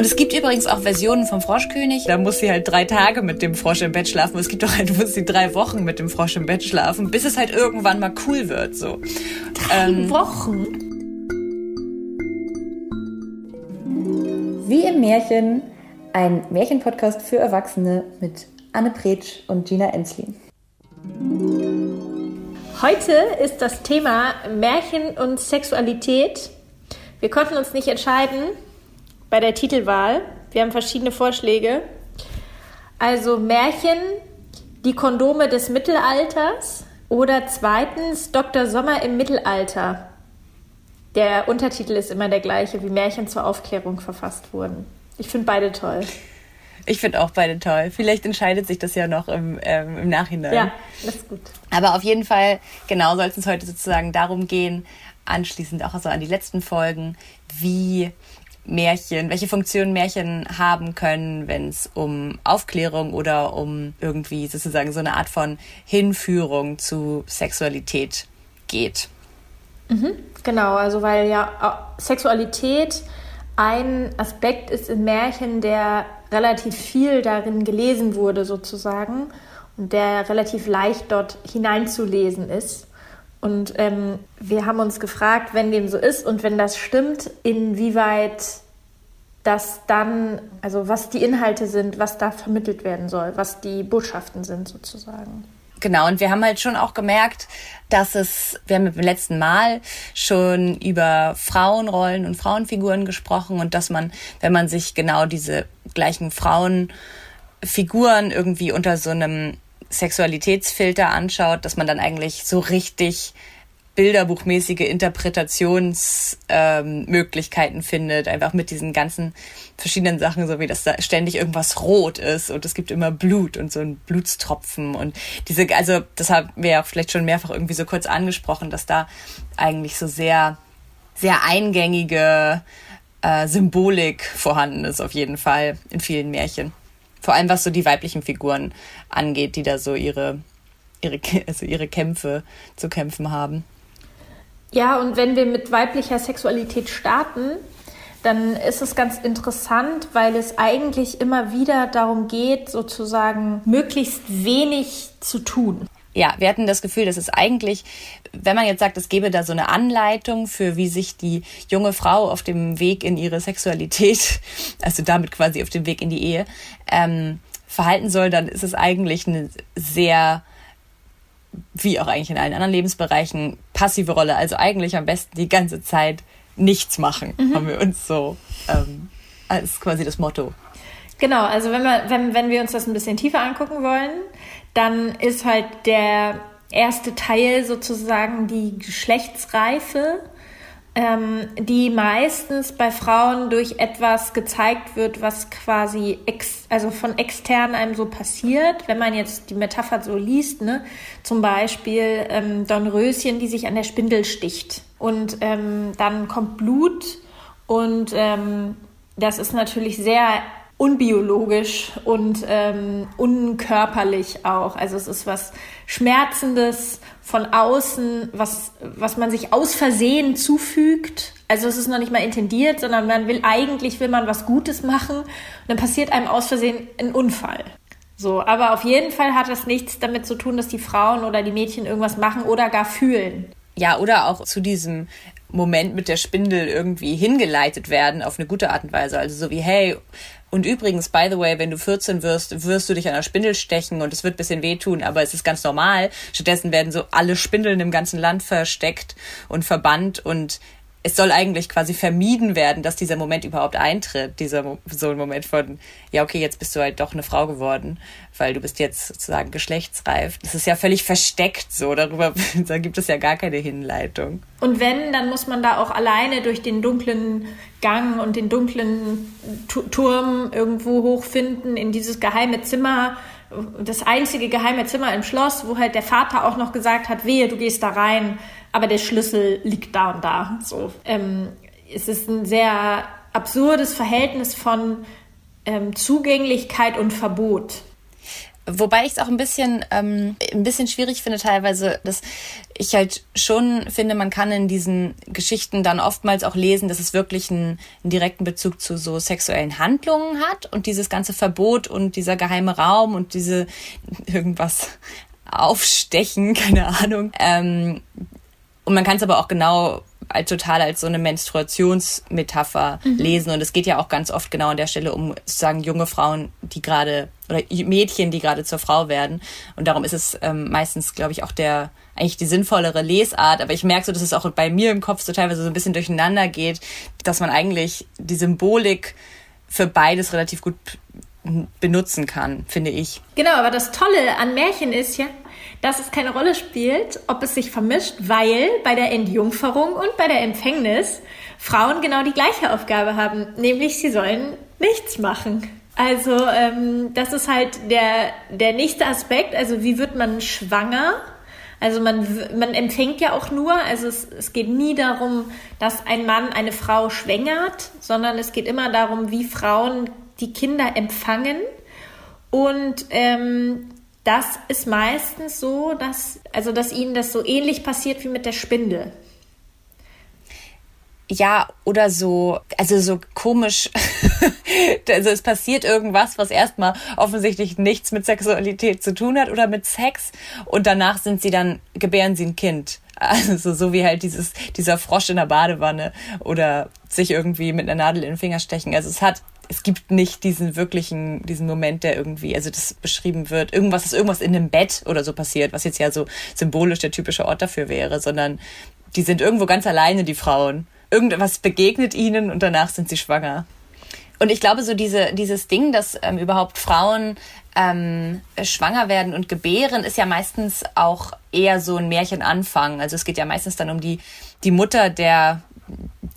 Und es gibt übrigens auch Versionen vom Froschkönig. Da muss sie halt drei Tage mit dem Frosch im Bett schlafen. Es gibt auch halt, muss sie drei Wochen mit dem Frosch im Bett schlafen, bis es halt irgendwann mal cool wird. So. Drei ähm, Wochen? Wie im Märchen, ein Märchenpodcast für Erwachsene mit Anne Pretsch und Gina Enslin. Heute ist das Thema Märchen und Sexualität. Wir konnten uns nicht entscheiden bei der Titelwahl. Wir haben verschiedene Vorschläge. Also Märchen, die Kondome des Mittelalters oder zweitens Dr. Sommer im Mittelalter. Der Untertitel ist immer der gleiche, wie Märchen zur Aufklärung verfasst wurden. Ich finde beide toll. Ich finde auch beide toll. Vielleicht entscheidet sich das ja noch im, ähm, im Nachhinein. Ja, das ist gut. Aber auf jeden Fall, genau, soll es uns heute sozusagen darum gehen, anschließend auch so an die letzten Folgen, wie Märchen, welche Funktionen Märchen haben können, wenn es um Aufklärung oder um irgendwie sozusagen so eine Art von Hinführung zu Sexualität geht. Mhm, genau, also weil ja Sexualität ein Aspekt ist in Märchen, der relativ viel darin gelesen wurde sozusagen und der relativ leicht dort hineinzulesen ist. Und ähm, wir haben uns gefragt, wenn dem so ist und wenn das stimmt, inwieweit das dann, also was die Inhalte sind, was da vermittelt werden soll, was die Botschaften sind sozusagen. Genau, und wir haben halt schon auch gemerkt, dass es, wir haben beim letzten Mal schon über Frauenrollen und Frauenfiguren gesprochen und dass man, wenn man sich genau diese gleichen Frauenfiguren irgendwie unter so einem Sexualitätsfilter anschaut, dass man dann eigentlich so richtig bilderbuchmäßige Interpretationsmöglichkeiten ähm, findet, einfach mit diesen ganzen verschiedenen Sachen, so wie dass da ständig irgendwas rot ist und es gibt immer Blut und so ein Blutstropfen und diese, also das haben wir ja vielleicht schon mehrfach irgendwie so kurz angesprochen, dass da eigentlich so sehr, sehr eingängige äh, Symbolik vorhanden ist, auf jeden Fall in vielen Märchen. Vor allem was so die weiblichen Figuren angeht, die da so ihre, ihre, also ihre Kämpfe zu kämpfen haben. Ja, und wenn wir mit weiblicher Sexualität starten, dann ist es ganz interessant, weil es eigentlich immer wieder darum geht, sozusagen möglichst wenig zu tun. Ja, wir hatten das Gefühl, dass es eigentlich, wenn man jetzt sagt, es gäbe da so eine Anleitung für, wie sich die junge Frau auf dem Weg in ihre Sexualität, also damit quasi auf dem Weg in die Ehe, ähm, verhalten soll, dann ist es eigentlich eine sehr wie auch eigentlich in allen anderen Lebensbereichen, passive Rolle. Also eigentlich am besten die ganze Zeit nichts machen, mhm. haben wir uns so ähm, als quasi das Motto. Genau, also wenn wir, wenn, wenn wir uns das ein bisschen tiefer angucken wollen, dann ist halt der erste Teil sozusagen die Geschlechtsreife ähm, die meistens bei Frauen durch etwas gezeigt wird, was quasi ex, also von extern einem so passiert. Wenn man jetzt die Metapher so liest, ne, zum Beispiel ähm, Dornröschen, die sich an der Spindel sticht und ähm, dann kommt Blut und ähm, das ist natürlich sehr unbiologisch und ähm, unkörperlich auch. Also es ist was Schmerzendes von außen, was, was man sich aus Versehen zufügt. Also es ist noch nicht mal intendiert, sondern man will eigentlich will man was Gutes machen und dann passiert einem aus Versehen ein Unfall. So, aber auf jeden Fall hat das nichts damit zu tun, dass die Frauen oder die Mädchen irgendwas machen oder gar fühlen. Ja, oder auch zu diesem Moment mit der Spindel irgendwie hingeleitet werden auf eine gute Art und Weise. Also so wie, hey, und übrigens, by the way, wenn du 14 wirst, wirst du dich an der Spindel stechen und es wird bisschen wehtun, aber es ist ganz normal. Stattdessen werden so alle Spindeln im ganzen Land versteckt und verbannt und es soll eigentlich quasi vermieden werden, dass dieser Moment überhaupt eintritt, dieser so ein Moment von, ja, okay, jetzt bist du halt doch eine Frau geworden, weil du bist jetzt sozusagen geschlechtsreif. Das ist ja völlig versteckt so, darüber, da gibt es ja gar keine Hinleitung. Und wenn, dann muss man da auch alleine durch den dunklen Gang und den dunklen Turm irgendwo hochfinden in dieses geheime Zimmer, das einzige geheime Zimmer im Schloss, wo halt der Vater auch noch gesagt hat, wehe, du gehst da rein, aber der Schlüssel liegt da und da. So, ähm, es ist ein sehr absurdes Verhältnis von ähm, Zugänglichkeit und Verbot. Wobei ich es auch ein bisschen, ähm, ein bisschen schwierig finde teilweise, dass ich halt schon finde, man kann in diesen Geschichten dann oftmals auch lesen, dass es wirklich einen, einen direkten Bezug zu so sexuellen Handlungen hat und dieses ganze Verbot und dieser geheime Raum und diese irgendwas aufstechen, keine Ahnung. Ähm, und man kann es aber auch genau als total als so eine Menstruationsmetapher mhm. lesen. Und es geht ja auch ganz oft genau an der Stelle um sozusagen junge Frauen, die gerade oder Mädchen, die gerade zur Frau werden. Und darum ist es ähm, meistens, glaube ich, auch der eigentlich die sinnvollere Lesart. Aber ich merke so, dass es auch bei mir im Kopf so teilweise so ein bisschen durcheinander geht, dass man eigentlich die Symbolik für beides relativ gut benutzen kann, finde ich. Genau, aber das Tolle an Märchen ist ja, dass es keine Rolle spielt, ob es sich vermischt, weil bei der Entjungferung und bei der Empfängnis Frauen genau die gleiche Aufgabe haben, nämlich sie sollen nichts machen. Also ähm, das ist halt der, der nächste Aspekt. Also wie wird man schwanger? Also man, man empfängt ja auch nur, also es, es geht nie darum, dass ein Mann eine Frau schwängert, sondern es geht immer darum, wie Frauen die Kinder empfangen. Und ähm, das ist meistens so, dass, also dass ihnen das so ähnlich passiert wie mit der Spindel. Ja, oder so, also so komisch. also es passiert irgendwas, was erstmal offensichtlich nichts mit Sexualität zu tun hat oder mit Sex und danach sind sie dann, gebären sie ein Kind. Also so wie halt dieses, dieser Frosch in der Badewanne oder sich irgendwie mit einer Nadel in den Finger stechen. Also es hat es gibt nicht diesen wirklichen, diesen Moment, der irgendwie, also das beschrieben wird, irgendwas ist irgendwas in einem Bett oder so passiert, was jetzt ja so symbolisch der typische Ort dafür wäre, sondern die sind irgendwo ganz alleine, die Frauen. Irgendwas begegnet ihnen und danach sind sie schwanger. Und ich glaube, so diese, dieses Ding, dass ähm, überhaupt Frauen ähm, schwanger werden und gebären, ist ja meistens auch eher so ein Märchenanfang. Also es geht ja meistens dann um die, die Mutter der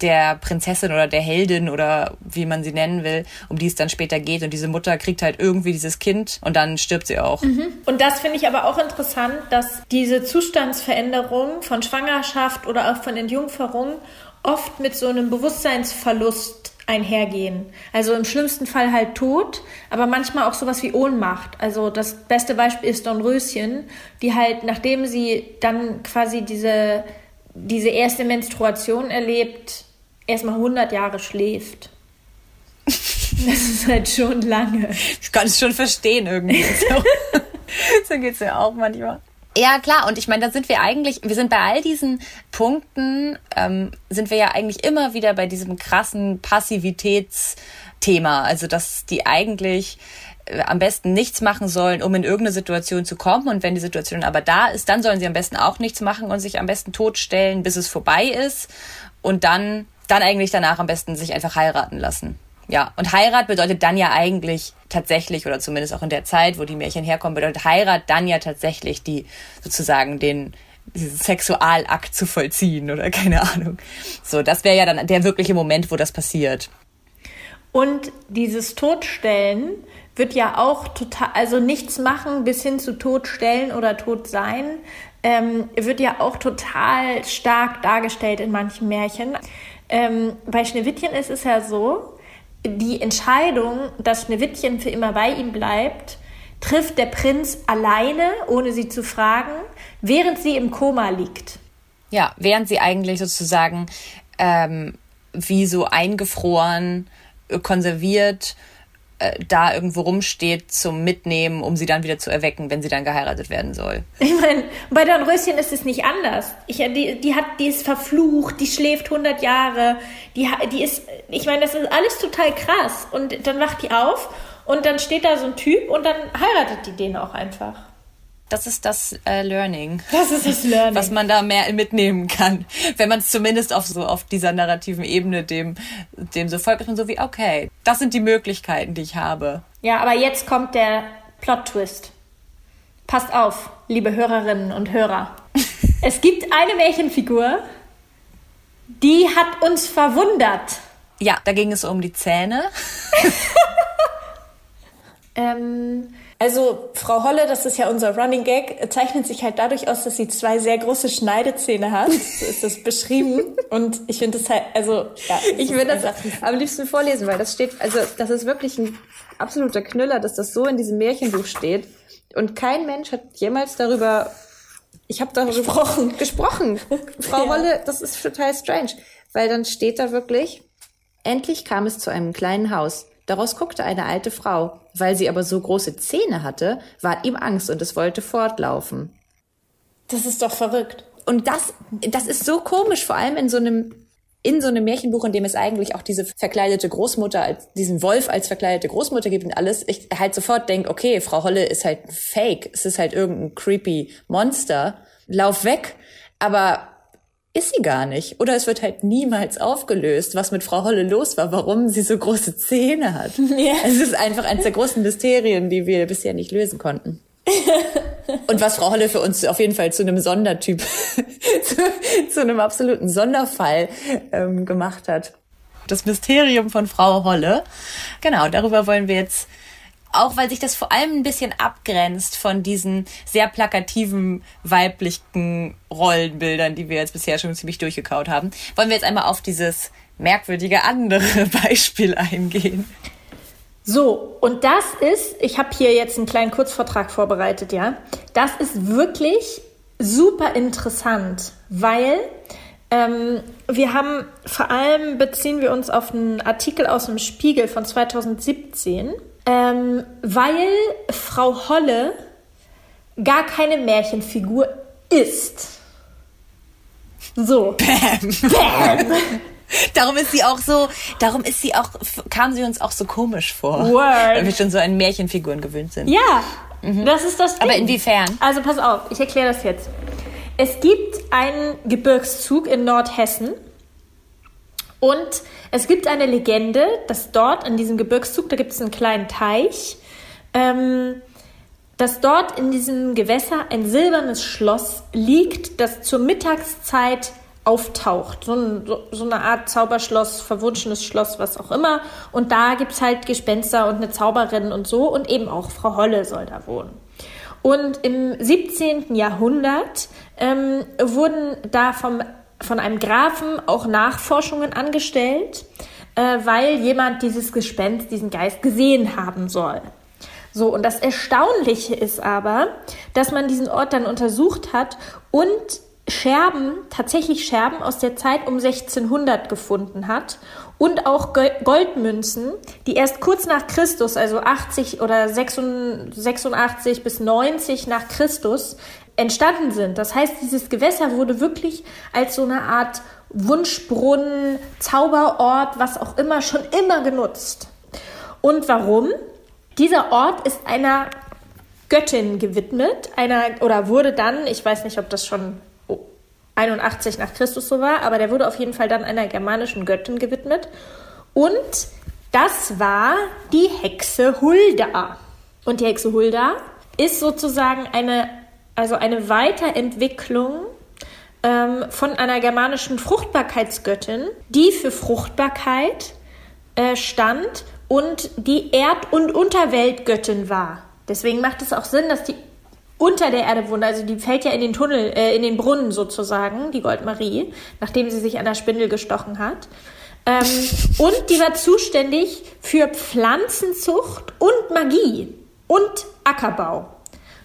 der Prinzessin oder der Heldin oder wie man sie nennen will, um die es dann später geht. Und diese Mutter kriegt halt irgendwie dieses Kind und dann stirbt sie auch. Mhm. Und das finde ich aber auch interessant, dass diese Zustandsveränderung von Schwangerschaft oder auch von Entjungferung oft mit so einem Bewusstseinsverlust einhergehen. Also im schlimmsten Fall halt Tod, aber manchmal auch sowas wie Ohnmacht. Also das beste Beispiel ist Dornröschen, die halt, nachdem sie dann quasi diese diese erste Menstruation erlebt, erstmal 100 Jahre schläft. Das ist halt schon lange. Ich kann es schon verstehen irgendwie. So, so geht es ja auch manchmal. Ja, klar. Und ich meine, da sind wir eigentlich, wir sind bei all diesen Punkten, ähm, sind wir ja eigentlich immer wieder bei diesem krassen Passivitätsthema. Also, dass die eigentlich am besten nichts machen sollen, um in irgendeine Situation zu kommen. Und wenn die Situation aber da ist, dann sollen sie am besten auch nichts machen und sich am besten totstellen, bis es vorbei ist. Und dann, dann eigentlich danach am besten sich einfach heiraten lassen. Ja, und Heirat bedeutet dann ja eigentlich tatsächlich, oder zumindest auch in der Zeit, wo die Märchen herkommen, bedeutet Heirat dann ja tatsächlich die, sozusagen den, Sexualakt zu vollziehen oder keine Ahnung. So, das wäre ja dann der wirkliche Moment, wo das passiert. Und dieses Todstellen wird ja auch total, also nichts machen bis hin zu Todstellen oder Todsein, ähm, wird ja auch total stark dargestellt in manchen Märchen. Ähm, bei Schneewittchen ist es ja so, die Entscheidung, dass Schneewittchen für immer bei ihm bleibt, trifft der Prinz alleine, ohne sie zu fragen, während sie im Koma liegt. Ja, während sie eigentlich sozusagen ähm, wie so eingefroren, äh, konserviert äh, da irgendwo rumsteht zum Mitnehmen, um sie dann wieder zu erwecken, wenn sie dann geheiratet werden soll. Ich meine, bei Dornröschen ist es nicht anders. Ich, die, die, hat, die ist verflucht, die schläft 100 Jahre, die, die ist, ich meine, das ist alles total krass. Und dann wacht die auf und dann steht da so ein Typ und dann heiratet die den auch einfach das ist das äh, Learning. Das ist das Learning. Was man da mehr mitnehmen kann. Wenn man es zumindest auf so auf dieser narrativen Ebene dem, dem so folgt, ist man so wie, okay, das sind die Möglichkeiten, die ich habe. Ja, aber jetzt kommt der Plot-Twist. Passt auf, liebe Hörerinnen und Hörer. es gibt eine Märchenfigur, die hat uns verwundert. Ja, da ging es um die Zähne. ähm, also Frau Holle, das ist ja unser Running Gag, zeichnet sich halt dadurch aus, dass sie zwei sehr große Schneidezähne hat. So ist das beschrieben. Und ich finde das halt, also ja. Ich würde das am liebsten vorlesen, weil das steht, also das ist wirklich ein absoluter Knüller, dass das so in diesem Märchenbuch steht. Und kein Mensch hat jemals darüber, ich habe darüber gesprochen. gesprochen. Frau ja. Holle, das ist total strange. Weil dann steht da wirklich, endlich kam es zu einem kleinen Haus. Daraus guckte eine alte Frau. Weil sie aber so große Zähne hatte, war ihm Angst und es wollte fortlaufen. Das ist doch verrückt. Und das, das ist so komisch, vor allem in so einem in so einem Märchenbuch, in dem es eigentlich auch diese verkleidete Großmutter, als diesen Wolf als verkleidete Großmutter gibt und alles, ich halt sofort denke, okay, Frau Holle ist halt fake, es ist halt irgendein creepy Monster, lauf weg, aber ist sie gar nicht. Oder es wird halt niemals aufgelöst, was mit Frau Holle los war, warum sie so große Zähne hat. Ja. Es ist einfach eines der großen Mysterien, die wir bisher nicht lösen konnten. Und was Frau Holle für uns auf jeden Fall zu einem Sondertyp, zu, zu, einem absoluten Sonderfall ähm, gemacht hat. Das Mysterium von Frau Holle. Genau, darüber wollen wir jetzt auch weil sich das vor allem ein bisschen abgrenzt von diesen sehr plakativen weiblichen Rollenbildern, die wir jetzt bisher schon ziemlich durchgekaut haben, wollen wir jetzt einmal auf dieses merkwürdige andere Beispiel eingehen. So, und das ist, ich habe hier jetzt einen kleinen Kurzvortrag vorbereitet, ja. Das ist wirklich super interessant, weil ähm, wir haben, vor allem beziehen wir uns auf einen Artikel aus dem Spiegel von 2017, ähm, weil Frau Holle gar keine Märchenfigur ist. So. Bam. Bam. Darum ist sie auch so, darum ist sie auch, kam sie uns auch so komisch vor. Word. Weil wir schon so an Märchenfiguren gewöhnt sind. Ja, mhm. das ist das Ding. Aber inwiefern? Also pass auf, ich erkläre das jetzt. Es gibt einen Gebirgszug in Nordhessen und es gibt eine Legende, dass dort in diesem Gebirgszug, da gibt es einen kleinen Teich, ähm, dass dort in diesem Gewässer ein silbernes Schloss liegt, das zur Mittagszeit auftaucht. So, ein, so, so, eine Art Zauberschloss, verwunschenes Schloss, was auch immer. Und da gibt es halt Gespenster und eine Zauberin und so. Und eben auch Frau Holle soll da wohnen. Und im 17. Jahrhundert ähm, wurden da vom, von einem Grafen auch Nachforschungen angestellt, äh, weil jemand dieses Gespenst, diesen Geist gesehen haben soll. So, und das Erstaunliche ist aber, dass man diesen Ort dann untersucht hat und Scherben, tatsächlich Scherben aus der Zeit um 1600 gefunden hat und auch Goldmünzen, die erst kurz nach Christus, also 80 oder 86 bis 90 nach Christus entstanden sind. Das heißt, dieses Gewässer wurde wirklich als so eine Art Wunschbrunnen, Zauberort, was auch immer, schon immer genutzt. Und warum? Dieser Ort ist einer Göttin gewidmet, einer oder wurde dann, ich weiß nicht, ob das schon 81 nach Christus so war, aber der wurde auf jeden Fall dann einer germanischen Göttin gewidmet. Und das war die Hexe Hulda. Und die Hexe Hulda ist sozusagen eine, also eine Weiterentwicklung ähm, von einer germanischen Fruchtbarkeitsgöttin, die für Fruchtbarkeit äh, stand und die Erd- und Unterweltgöttin war. Deswegen macht es auch Sinn, dass die unter der Erde wohnt. Also die fällt ja in den Tunnel, äh, in den Brunnen sozusagen, die Goldmarie, nachdem sie sich an der Spindel gestochen hat. Ähm, und die war zuständig für Pflanzenzucht und Magie und Ackerbau.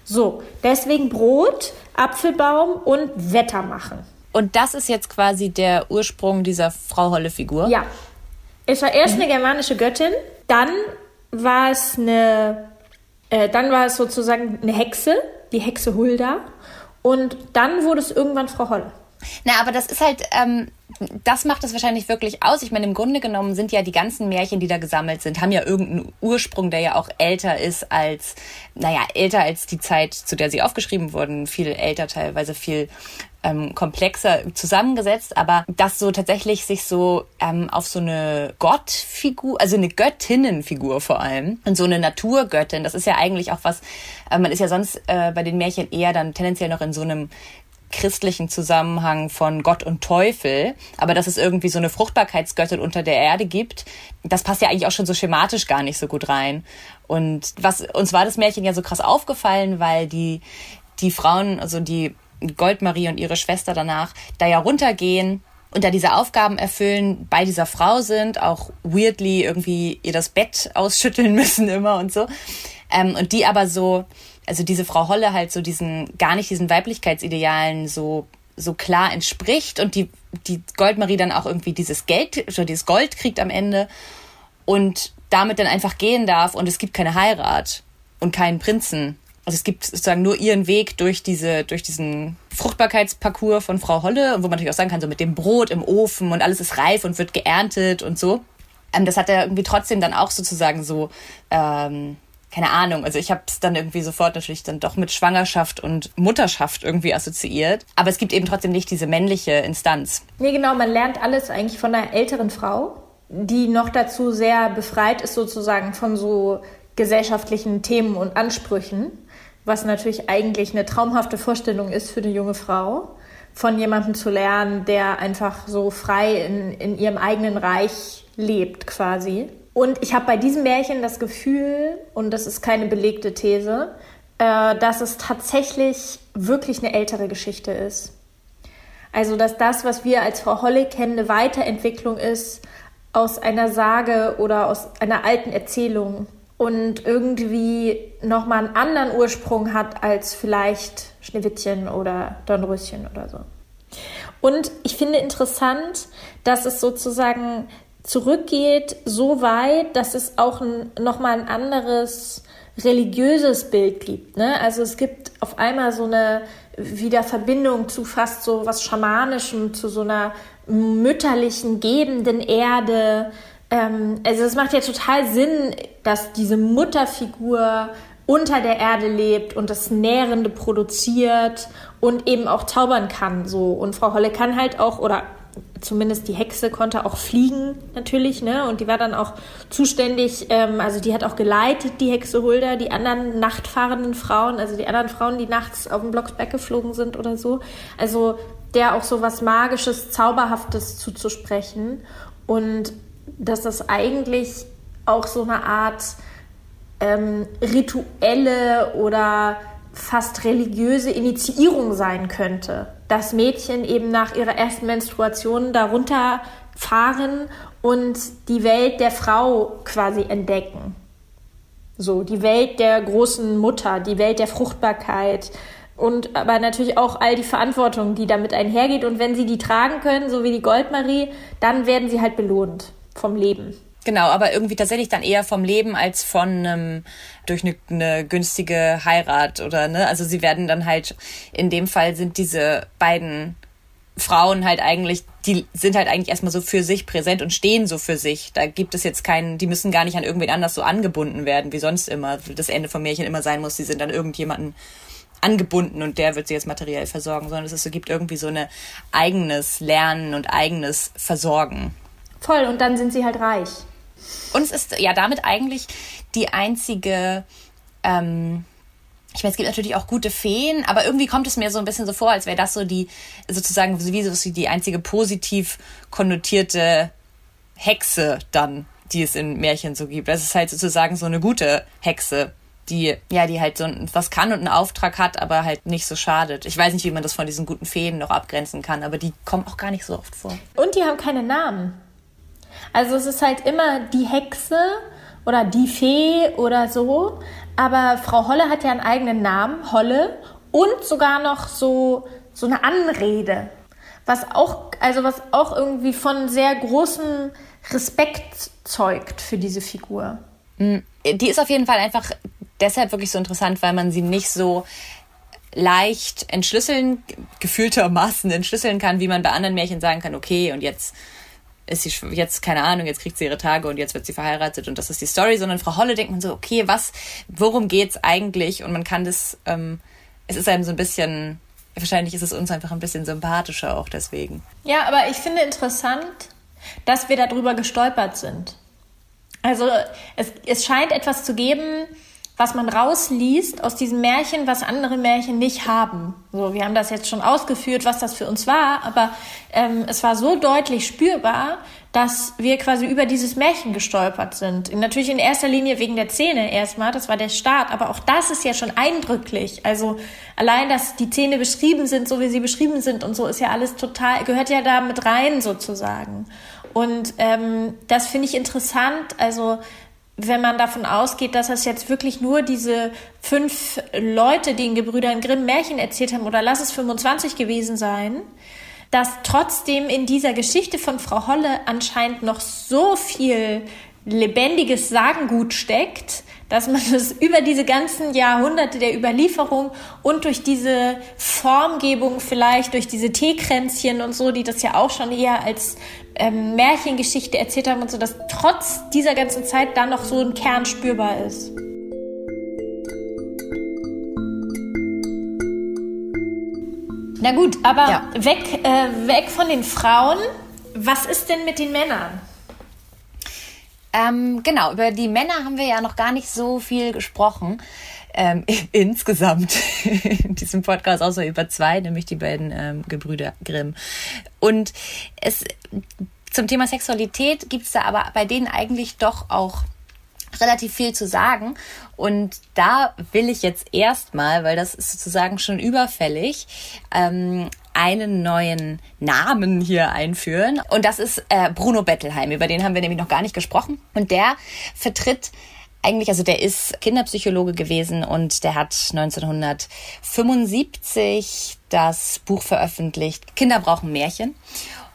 So, deswegen Brot, Apfelbaum und Wetter machen. Und das ist jetzt quasi der Ursprung dieser Frau Holle-Figur? Ja. Es war erst eine germanische Göttin, dann war es eine, äh, dann war es sozusagen eine Hexe, die Hexe Hulda. Und dann wurde es irgendwann Frau Holle. Na, aber das ist halt, ähm, das macht es wahrscheinlich wirklich aus. Ich meine, im Grunde genommen sind ja die ganzen Märchen, die da gesammelt sind, haben ja irgendeinen Ursprung, der ja auch älter ist als, naja, älter als die Zeit, zu der sie aufgeschrieben wurden, viel älter, teilweise viel ähm, komplexer zusammengesetzt, aber das so tatsächlich sich so ähm, auf so eine Gottfigur, also eine Göttinnenfigur vor allem und so eine Naturgöttin, das ist ja eigentlich auch was, äh, man ist ja sonst äh, bei den Märchen eher dann tendenziell noch in so einem christlichen Zusammenhang von Gott und Teufel, aber dass es irgendwie so eine Fruchtbarkeitsgöttin unter der Erde gibt, das passt ja eigentlich auch schon so schematisch gar nicht so gut rein. Und was uns war das Märchen ja so krass aufgefallen, weil die die Frauen, also die Goldmarie und ihre Schwester danach da ja runtergehen und da diese Aufgaben erfüllen, bei dieser Frau sind, auch weirdly irgendwie ihr das Bett ausschütteln müssen immer und so. Ähm, und die aber so also diese Frau Holle halt so diesen, gar nicht diesen Weiblichkeitsidealen so, so klar entspricht und die, die Goldmarie dann auch irgendwie dieses Geld, oder dieses Gold kriegt am Ende und damit dann einfach gehen darf und es gibt keine Heirat und keinen Prinzen. Also es gibt sozusagen nur ihren Weg durch diese, durch diesen Fruchtbarkeitsparcours von Frau Holle, wo man natürlich auch sagen kann, so mit dem Brot im Ofen und alles ist reif und wird geerntet und so. Ähm, das hat er irgendwie trotzdem dann auch sozusagen so, ähm, keine Ahnung, also ich habe es dann irgendwie sofort natürlich dann doch mit Schwangerschaft und Mutterschaft irgendwie assoziiert. Aber es gibt eben trotzdem nicht diese männliche Instanz. Nee, genau, man lernt alles eigentlich von einer älteren Frau, die noch dazu sehr befreit ist sozusagen von so gesellschaftlichen Themen und Ansprüchen, was natürlich eigentlich eine traumhafte Vorstellung ist für eine junge Frau, von jemandem zu lernen, der einfach so frei in, in ihrem eigenen Reich lebt quasi. Und ich habe bei diesem Märchen das Gefühl, und das ist keine belegte These, äh, dass es tatsächlich wirklich eine ältere Geschichte ist. Also, dass das, was wir als Frau Holle kennen, eine Weiterentwicklung ist aus einer Sage oder aus einer alten Erzählung und irgendwie nochmal einen anderen Ursprung hat als vielleicht Schneewittchen oder Dornröschen oder so. Und ich finde interessant, dass es sozusagen zurückgeht so weit, dass es auch nochmal ein anderes religiöses Bild gibt. Ne? Also es gibt auf einmal so eine wieder Verbindung zu fast so was Schamanischem, zu so einer mütterlichen, gebenden Erde. Ähm, also es macht ja total Sinn, dass diese Mutterfigur unter der Erde lebt und das Nährende produziert und eben auch zaubern kann. So. Und Frau Holle kann halt auch, oder zumindest die Hexe konnte auch fliegen natürlich, ne? Und die war dann auch zuständig, ähm, also die hat auch geleitet, die Hexe Hulda, die anderen nachtfahrenden Frauen, also die anderen Frauen, die nachts auf dem Blocksberg geflogen sind oder so. Also der auch so was Magisches, Zauberhaftes zuzusprechen. Und dass das eigentlich auch so eine Art ähm, rituelle oder fast religiöse Initiierung sein könnte. Dass Mädchen eben nach ihrer ersten Menstruation darunter fahren und die Welt der Frau quasi entdecken. So, die Welt der großen Mutter, die Welt der Fruchtbarkeit und aber natürlich auch all die Verantwortung, die damit einhergeht. Und wenn sie die tragen können, so wie die Goldmarie, dann werden sie halt belohnt vom Leben. Genau, aber irgendwie tatsächlich dann eher vom Leben als von ähm, durch eine, eine günstige Heirat oder ne? Also sie werden dann halt in dem Fall sind diese beiden Frauen halt eigentlich, die sind halt eigentlich erstmal so für sich präsent und stehen so für sich. Da gibt es jetzt keinen, die müssen gar nicht an irgendwen anders so angebunden werden, wie sonst immer. Das Ende vom Märchen immer sein muss, sie sind an irgendjemanden angebunden und der wird sie jetzt materiell versorgen, sondern es ist, gibt irgendwie so ein eigenes Lernen und eigenes Versorgen. Voll, und dann sind sie halt reich. Und es ist ja damit eigentlich die einzige. Ähm, ich meine, es gibt natürlich auch gute Feen, aber irgendwie kommt es mir so ein bisschen so vor, als wäre das so die, sozusagen, wie so die einzige positiv konnotierte Hexe dann, die es in Märchen so gibt. Das ist halt sozusagen so eine gute Hexe, die, ja, die halt so was kann und einen Auftrag hat, aber halt nicht so schadet. Ich weiß nicht, wie man das von diesen guten Feen noch abgrenzen kann, aber die kommen auch gar nicht so oft vor. Und die haben keine Namen. Also es ist halt immer die Hexe oder die Fee oder so. Aber Frau Holle hat ja einen eigenen Namen, Holle, und sogar noch so, so eine Anrede. Was auch, also was auch irgendwie von sehr großem Respekt zeugt für diese Figur. Mm, die ist auf jeden Fall einfach deshalb wirklich so interessant, weil man sie nicht so leicht entschlüsseln, gefühltermaßen entschlüsseln kann, wie man bei anderen Märchen sagen kann, okay, und jetzt ist sie jetzt, keine Ahnung, jetzt kriegt sie ihre Tage und jetzt wird sie verheiratet und das ist die Story, sondern Frau Holle denkt man so, okay, was, worum geht's eigentlich? Und man kann das, ähm, es ist einem so ein bisschen, wahrscheinlich ist es uns einfach ein bisschen sympathischer auch deswegen. Ja, aber ich finde interessant, dass wir darüber gestolpert sind. Also es, es scheint etwas zu geben, was man rausliest aus diesem Märchen, was andere Märchen nicht haben. So, wir haben das jetzt schon ausgeführt, was das für uns war, aber ähm, es war so deutlich spürbar, dass wir quasi über dieses Märchen gestolpert sind. Natürlich in erster Linie wegen der Zähne erstmal, das war der Start, aber auch das ist ja schon eindrücklich. Also allein, dass die Zähne beschrieben sind, so wie sie beschrieben sind und so, ist ja alles total, gehört ja da mit rein sozusagen. Und ähm, das finde ich interessant. Also wenn man davon ausgeht, dass es jetzt wirklich nur diese fünf Leute, die in Gebrüdern Grimm Märchen erzählt haben, oder lass es 25 gewesen sein, dass trotzdem in dieser Geschichte von Frau Holle anscheinend noch so viel lebendiges Sagengut steckt, dass man es über diese ganzen Jahrhunderte der Überlieferung und durch diese Formgebung vielleicht, durch diese Teekränzchen und so, die das ja auch schon eher als ähm, Märchengeschichte erzählt haben und so, dass trotz dieser ganzen Zeit da noch so ein Kern spürbar ist. Na gut, aber ja. weg, äh, weg von den Frauen. Was ist denn mit den Männern? Ähm, genau, über die Männer haben wir ja noch gar nicht so viel gesprochen. Ähm, insgesamt in diesem Podcast außer über zwei, nämlich die beiden ähm, Gebrüder Grimm. Und es zum Thema Sexualität gibt es da aber bei denen eigentlich doch auch relativ viel zu sagen. Und da will ich jetzt erstmal, weil das ist sozusagen schon überfällig, ähm, einen neuen Namen hier einführen. Und das ist äh, Bruno Bettelheim. Über den haben wir nämlich noch gar nicht gesprochen. Und der vertritt eigentlich, also der ist Kinderpsychologe gewesen und der hat 1975 das Buch veröffentlicht, Kinder brauchen Märchen.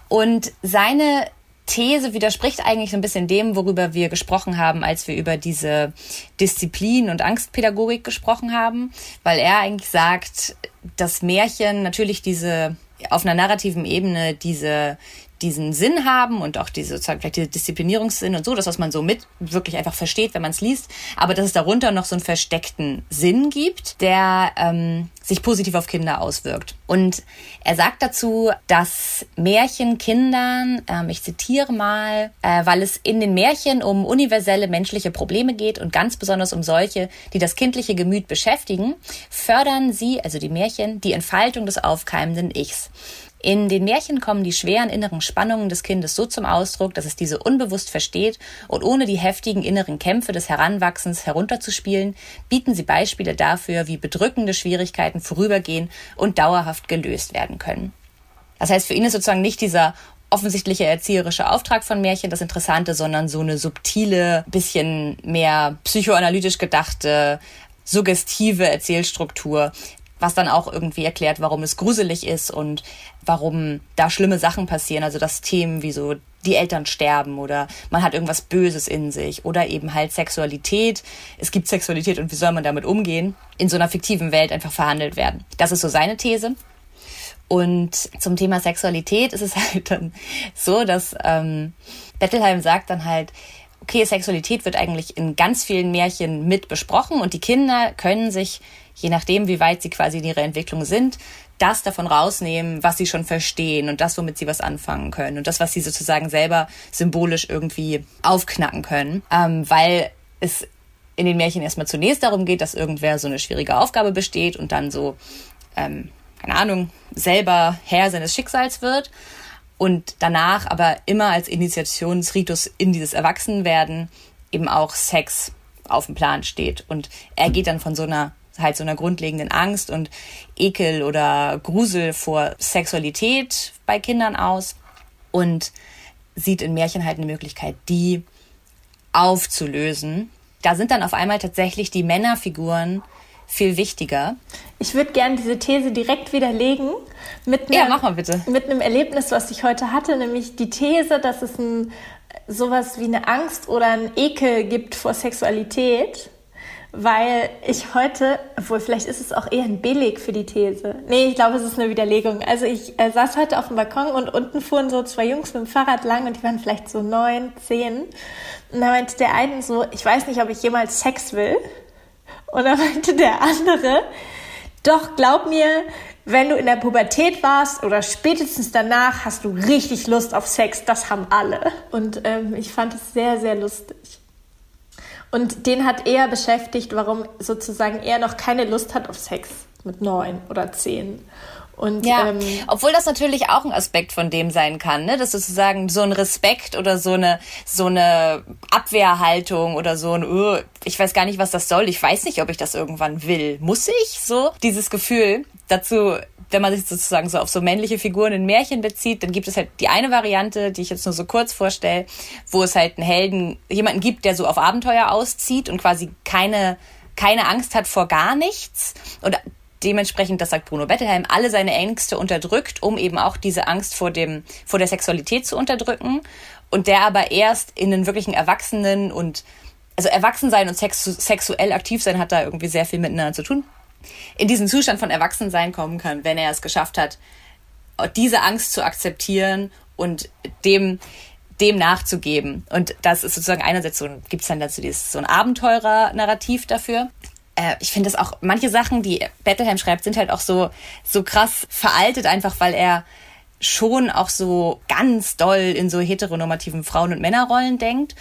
Und seine These widerspricht eigentlich so ein bisschen dem, worüber wir gesprochen haben, als wir über diese Disziplin- und Angstpädagogik gesprochen haben, weil er eigentlich sagt, dass Märchen natürlich diese auf einer narrativen Ebene diese diesen Sinn haben und auch diese sozusagen vielleicht diese Disziplinierungssinn und so, das was man so mit wirklich einfach versteht, wenn man es liest, aber dass es darunter noch so einen versteckten Sinn gibt, der ähm, sich positiv auf Kinder auswirkt. Und er sagt dazu, dass Märchen Kindern, ähm, ich zitiere mal, äh, weil es in den Märchen um universelle menschliche Probleme geht und ganz besonders um solche, die das kindliche Gemüt beschäftigen, fördern sie, also die Märchen, die Entfaltung des aufkeimenden Ichs. In den Märchen kommen die schweren inneren Spannungen des Kindes so zum Ausdruck, dass es diese unbewusst versteht und ohne die heftigen inneren Kämpfe des Heranwachsens herunterzuspielen, bieten sie Beispiele dafür, wie bedrückende Schwierigkeiten vorübergehen und dauerhaft gelöst werden können. Das heißt, für ihn ist sozusagen nicht dieser offensichtliche erzieherische Auftrag von Märchen das Interessante, sondern so eine subtile, bisschen mehr psychoanalytisch gedachte, suggestive Erzählstruktur, was dann auch irgendwie erklärt, warum es gruselig ist und warum da schlimme Sachen passieren. Also das Themen wie so die Eltern sterben oder man hat irgendwas Böses in sich oder eben halt Sexualität. Es gibt Sexualität und wie soll man damit umgehen? In so einer fiktiven Welt einfach verhandelt werden. Das ist so seine These. Und zum Thema Sexualität ist es halt dann so, dass ähm, Bettelheim sagt dann halt, okay, Sexualität wird eigentlich in ganz vielen Märchen mit besprochen und die Kinder können sich je nachdem, wie weit sie quasi in ihrer Entwicklung sind, das davon rausnehmen, was sie schon verstehen und das, womit sie was anfangen können und das, was sie sozusagen selber symbolisch irgendwie aufknacken können, ähm, weil es in den Märchen erstmal zunächst darum geht, dass irgendwer so eine schwierige Aufgabe besteht und dann so, ähm, keine Ahnung, selber Herr seines Schicksals wird und danach aber immer als Initiationsritus in dieses Erwachsenwerden eben auch Sex auf dem Plan steht. Und er geht dann von so einer halt so einer grundlegenden Angst und Ekel oder Grusel vor Sexualität bei Kindern aus und sieht in Märchen halt eine Möglichkeit, die aufzulösen. Da sind dann auf einmal tatsächlich die Männerfiguren viel wichtiger. Ich würde gerne diese These direkt widerlegen mit einem, ja, mach mal bitte. mit einem Erlebnis, was ich heute hatte, nämlich die These, dass es ein, sowas wie eine Angst oder ein Ekel gibt vor Sexualität weil ich heute, obwohl vielleicht ist es auch eher ein Beleg für die These. Nee, ich glaube, es ist eine Widerlegung. Also ich äh, saß heute auf dem Balkon und unten fuhren so zwei Jungs mit dem Fahrrad lang und die waren vielleicht so neun, zehn. Und da meinte der eine so, ich weiß nicht, ob ich jemals Sex will. Und da meinte der andere, doch glaub mir, wenn du in der Pubertät warst oder spätestens danach, hast du richtig Lust auf Sex. Das haben alle. Und ähm, ich fand es sehr, sehr lustig. Und den hat eher beschäftigt, warum sozusagen er noch keine Lust hat auf Sex mit neun oder zehn. Und, ja, ähm, obwohl das natürlich auch ein Aspekt von dem sein kann, ne? dass sozusagen so ein Respekt oder so eine so eine Abwehrhaltung oder so ein, uh, ich weiß gar nicht, was das soll, ich weiß nicht, ob ich das irgendwann will, muss ich so dieses Gefühl dazu wenn man sich sozusagen so auf so männliche Figuren in Märchen bezieht, dann gibt es halt die eine Variante, die ich jetzt nur so kurz vorstelle, wo es halt einen Helden, jemanden gibt, der so auf Abenteuer auszieht und quasi keine, keine Angst hat vor gar nichts. Und dementsprechend, das sagt Bruno Bettelheim, alle seine Ängste unterdrückt, um eben auch diese Angst vor dem, vor der Sexualität zu unterdrücken. Und der aber erst in einen wirklichen Erwachsenen und also Erwachsensein und sexu sexuell aktiv sein hat da irgendwie sehr viel miteinander zu tun. In diesen Zustand von Erwachsensein kommen kann, wenn er es geschafft hat, diese Angst zu akzeptieren und dem dem nachzugeben. Und das ist sozusagen einerseits so, gibt es dann dazu dieses, so ein Abenteurer-Narrativ dafür äh, ich finde es auch, manche Sachen, die Bettelheim schreibt, sind halt auch so, so krass veraltet, einfach weil er schon auch so ganz doll in so heteronormativen Frauen- und Männerrollen denkt,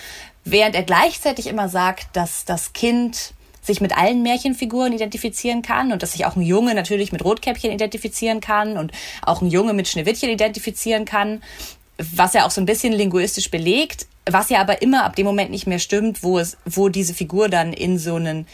während er gleichzeitig immer sagt, dass das Kind sich mit allen Märchenfiguren identifizieren kann und dass sich auch ein Junge natürlich mit Rotkäppchen identifizieren kann und auch ein Junge mit Schneewittchen identifizieren kann, was er auch so ein bisschen linguistisch belegt, was ja aber immer ab dem Moment nicht mehr stimmt, wo es, wo diese Figur dann in so einen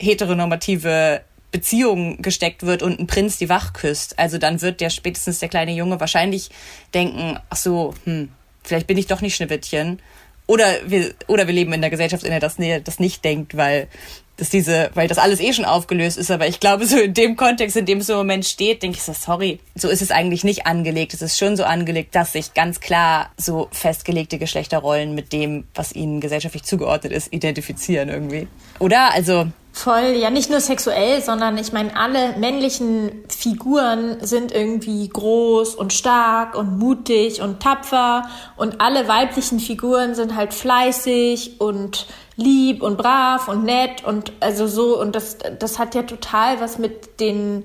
heteronormative Beziehung gesteckt wird und ein Prinz die Wach küsst. Also dann wird der spätestens der kleine Junge wahrscheinlich denken, ach so, hm, vielleicht bin ich doch nicht Schneewittchen. Oder wir, oder wir leben in der Gesellschaft, in der das, das nicht denkt, weil dass diese, weil das alles eh schon aufgelöst ist, aber ich glaube, so in dem Kontext, in dem es im Moment steht, denke ich so, sorry, so ist es eigentlich nicht angelegt. Es ist schon so angelegt, dass sich ganz klar so festgelegte Geschlechterrollen mit dem, was ihnen gesellschaftlich zugeordnet ist, identifizieren irgendwie. Oder? Also, Voll, ja nicht nur sexuell, sondern ich meine, alle männlichen Figuren sind irgendwie groß und stark und mutig und tapfer und alle weiblichen Figuren sind halt fleißig und lieb und brav und nett und also so und das das hat ja total was mit den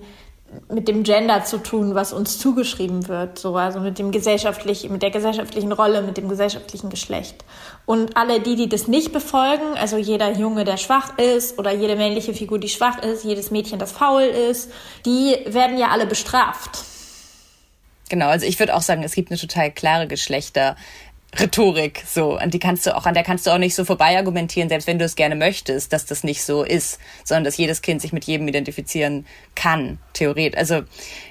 mit dem Gender zu tun, was uns zugeschrieben wird, so also mit dem gesellschaftlichen, mit der gesellschaftlichen Rolle, mit dem gesellschaftlichen Geschlecht. Und alle die, die das nicht befolgen, also jeder Junge, der schwach ist, oder jede männliche Figur, die schwach ist, jedes Mädchen, das faul ist, die werden ja alle bestraft. Genau, also ich würde auch sagen, es gibt eine total klare Geschlechter. Rhetorik, so, an die kannst du auch, an der kannst du auch nicht so vorbei argumentieren, selbst wenn du es gerne möchtest, dass das nicht so ist, sondern dass jedes Kind sich mit jedem identifizieren kann, theoretisch. Also,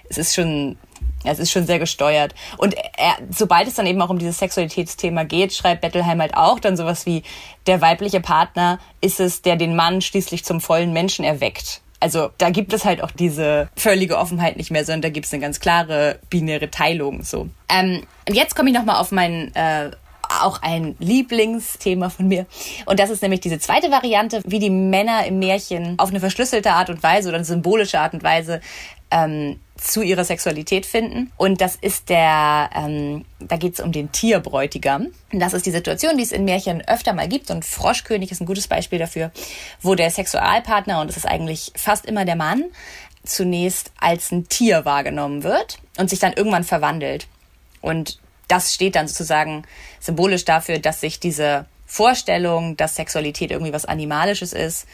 es ist schon, es ist schon sehr gesteuert. Und er, sobald es dann eben auch um dieses Sexualitätsthema geht, schreibt Bettelheim halt auch dann sowas wie, der weibliche Partner ist es, der den Mann schließlich zum vollen Menschen erweckt. Also da gibt es halt auch diese völlige Offenheit nicht mehr, sondern da gibt es eine ganz klare binäre Teilung. So. Ähm, jetzt komme ich nochmal auf mein äh, auch ein Lieblingsthema von mir. Und das ist nämlich diese zweite Variante, wie die Männer im Märchen auf eine verschlüsselte Art und Weise oder eine symbolische Art und Weise ähm, zu ihrer Sexualität finden. Und das ist der, ähm, da geht es um den Tierbräutigam. Und das ist die Situation, die es in Märchen öfter mal gibt. Und Froschkönig ist ein gutes Beispiel dafür, wo der Sexualpartner, und das ist eigentlich fast immer der Mann, zunächst als ein Tier wahrgenommen wird und sich dann irgendwann verwandelt. Und das steht dann sozusagen symbolisch dafür, dass sich diese Vorstellung, dass Sexualität irgendwie was Animalisches ist,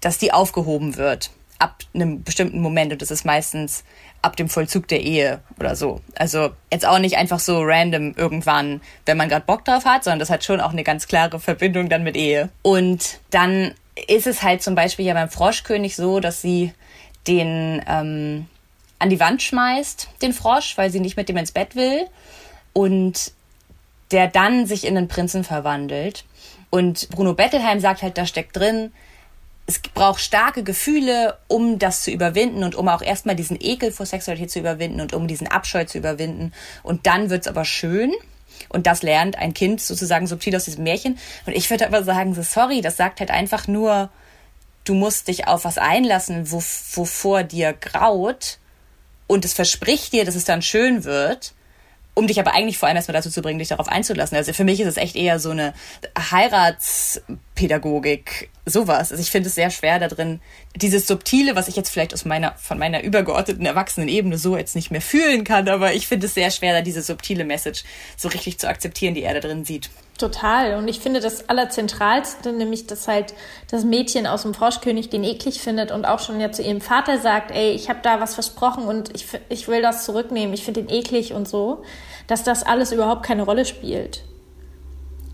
dass die aufgehoben wird ab einem bestimmten Moment und das ist meistens ab dem Vollzug der Ehe oder so. Also jetzt auch nicht einfach so random irgendwann, wenn man gerade Bock drauf hat, sondern das hat schon auch eine ganz klare Verbindung dann mit Ehe. Und dann ist es halt zum Beispiel ja beim Froschkönig so, dass sie den ähm, an die Wand schmeißt, den Frosch, weil sie nicht mit dem ins Bett will. Und der dann sich in einen Prinzen verwandelt. Und Bruno Bettelheim sagt halt, da steckt drin, es braucht starke Gefühle, um das zu überwinden und um auch erstmal diesen Ekel vor Sexualität zu überwinden und um diesen Abscheu zu überwinden. Und dann wird's aber schön. Und das lernt ein Kind sozusagen subtil aus diesem Märchen. Und ich würde aber sagen, so sorry, das sagt halt einfach nur, du musst dich auf was einlassen, wo, wovor dir graut. Und es verspricht dir, dass es dann schön wird um dich aber eigentlich vor allem erstmal dazu zu bringen, dich darauf einzulassen. Also für mich ist es echt eher so eine Heiratspädagogik, sowas. Also ich finde es sehr schwer da drin, dieses Subtile, was ich jetzt vielleicht aus meiner, von meiner übergeordneten Erwachsenenebene so jetzt nicht mehr fühlen kann, aber ich finde es sehr schwer, da diese subtile Message so richtig zu akzeptieren, die er da drin sieht. Total. Und ich finde das Allerzentralste, nämlich, dass halt das Mädchen aus dem Froschkönig den eklig findet und auch schon ja zu ihrem Vater sagt, ey, ich habe da was versprochen und ich, ich will das zurücknehmen, ich finde den eklig und so, dass das alles überhaupt keine Rolle spielt.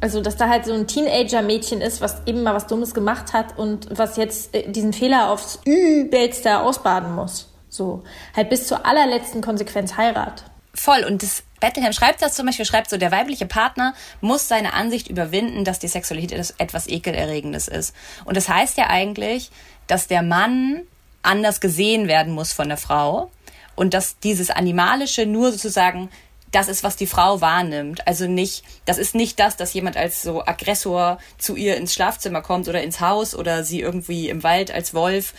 Also, dass da halt so ein Teenager-Mädchen ist, was eben mal was Dummes gemacht hat und was jetzt äh, diesen Fehler aufs Übelste ausbaden muss. So, halt bis zur allerletzten Konsequenz Heirat. Voll. Und das Bethlehem schreibt das zum Beispiel, schreibt so, der weibliche Partner muss seine Ansicht überwinden, dass die Sexualität etwas Ekelerregendes ist. Und das heißt ja eigentlich, dass der Mann anders gesehen werden muss von der Frau und dass dieses Animalische nur sozusagen das ist, was die Frau wahrnimmt. Also nicht, das ist nicht das, dass jemand als so Aggressor zu ihr ins Schlafzimmer kommt oder ins Haus oder sie irgendwie im Wald als Wolf